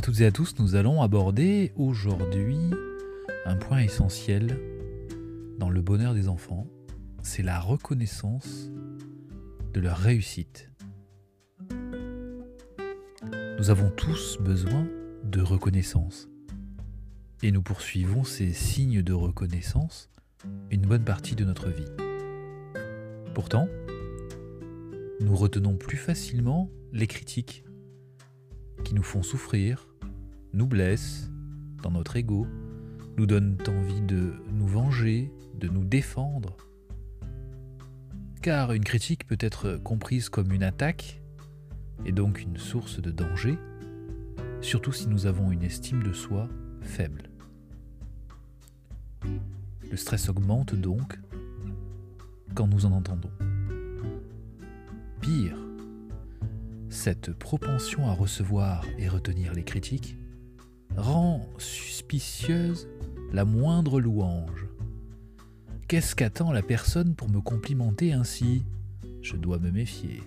à toutes et à tous, nous allons aborder aujourd'hui un point essentiel dans le bonheur des enfants, c'est la reconnaissance de leur réussite. Nous avons tous besoin de reconnaissance et nous poursuivons ces signes de reconnaissance une bonne partie de notre vie. Pourtant, nous retenons plus facilement les critiques qui nous font souffrir, nous blessent dans notre ego, nous donnent envie de nous venger, de nous défendre. Car une critique peut être comprise comme une attaque et donc une source de danger, surtout si nous avons une estime de soi faible. Le stress augmente donc quand nous en entendons. Pire, cette propension à recevoir et retenir les critiques rend suspicieuse la moindre louange. Qu'est-ce qu'attend la personne pour me complimenter ainsi? Je dois me méfier.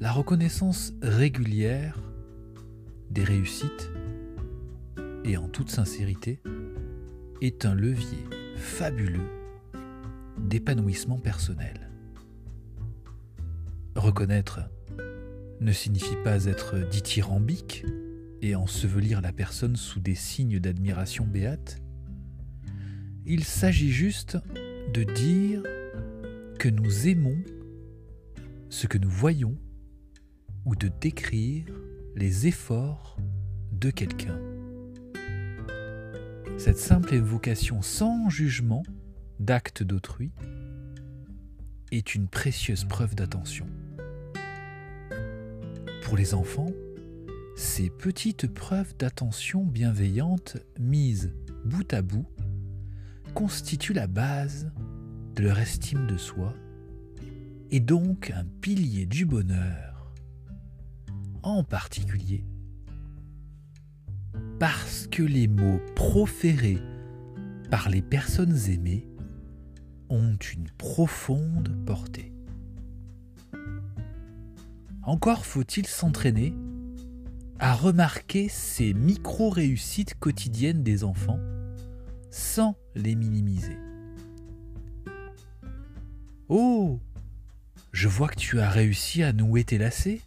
La reconnaissance régulière des réussites, et en toute sincérité, est un levier fabuleux d'épanouissement personnel. Reconnaître ne signifie pas être dithyrambique et ensevelir la personne sous des signes d'admiration béate. Il s'agit juste de dire que nous aimons ce que nous voyons ou de décrire les efforts de quelqu'un. Cette simple évocation sans jugement d'actes d'autrui est une précieuse preuve d'attention. Pour les enfants, ces petites preuves d'attention bienveillante mises bout à bout constituent la base de leur estime de soi et donc un pilier du bonheur, en particulier parce que les mots proférés par les personnes aimées ont une profonde portée. Encore faut-il s'entraîner à remarquer ces micro-réussites quotidiennes des enfants sans les minimiser. Oh Je vois que tu as réussi à nouer tes lacets.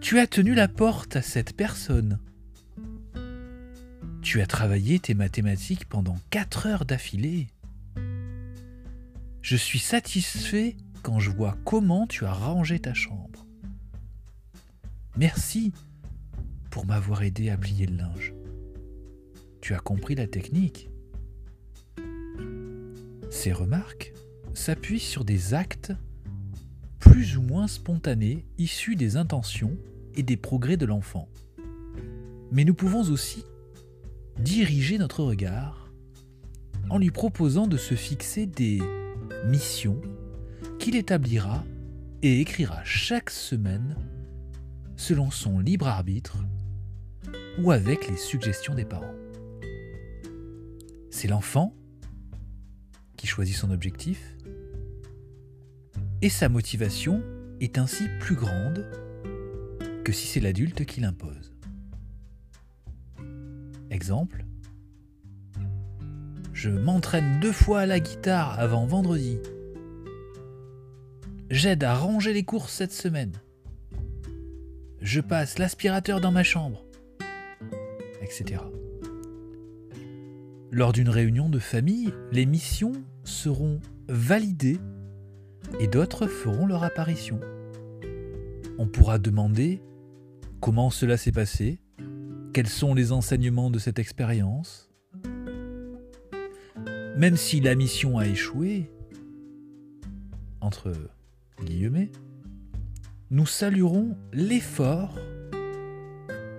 Tu as tenu la porte à cette personne. Tu as travaillé tes mathématiques pendant 4 heures d'affilée. Je suis satisfait quand je vois comment tu as rangé ta chambre. Merci pour m'avoir aidé à plier le linge. Tu as compris la technique. Ces remarques s'appuient sur des actes plus ou moins spontanés issus des intentions et des progrès de l'enfant. Mais nous pouvons aussi diriger notre regard en lui proposant de se fixer des missions qu'il établira et écrira chaque semaine selon son libre arbitre ou avec les suggestions des parents. C'est l'enfant qui choisit son objectif et sa motivation est ainsi plus grande que si c'est l'adulte qui l'impose. Exemple, je m'entraîne deux fois à la guitare avant vendredi. J'aide à ranger les courses cette semaine. Je passe l'aspirateur dans ma chambre. Etc. Lors d'une réunion de famille, les missions seront validées et d'autres feront leur apparition. On pourra demander comment cela s'est passé, quels sont les enseignements de cette expérience. Même si la mission a échoué, entre guillemets, nous saluerons l'effort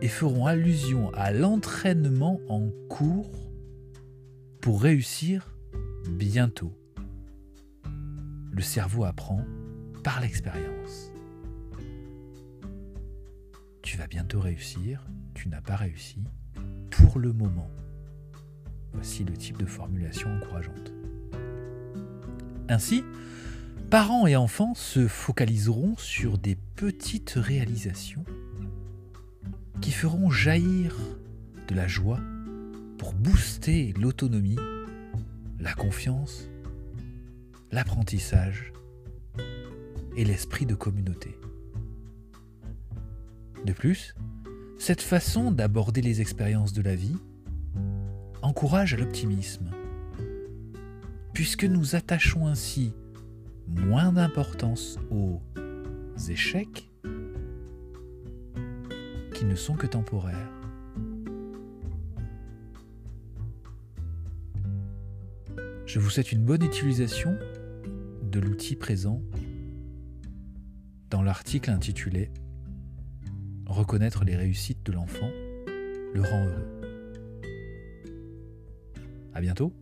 et ferons allusion à l'entraînement en cours pour réussir bientôt. Le cerveau apprend par l'expérience. Tu vas bientôt réussir, tu n'as pas réussi pour le moment. Voici le type de formulation encourageante. Ainsi, parents et enfants se focaliseront sur des petites réalisations qui feront jaillir de la joie pour booster l'autonomie, la confiance, l'apprentissage et l'esprit de communauté. De plus, cette façon d'aborder les expériences de la vie encourage l'optimisme, puisque nous attachons ainsi moins d'importance aux échecs qui ne sont que temporaires. Je vous souhaite une bonne utilisation de l'outil présent dans l'article intitulé Reconnaître les réussites de l'enfant le rend heureux. À bientôt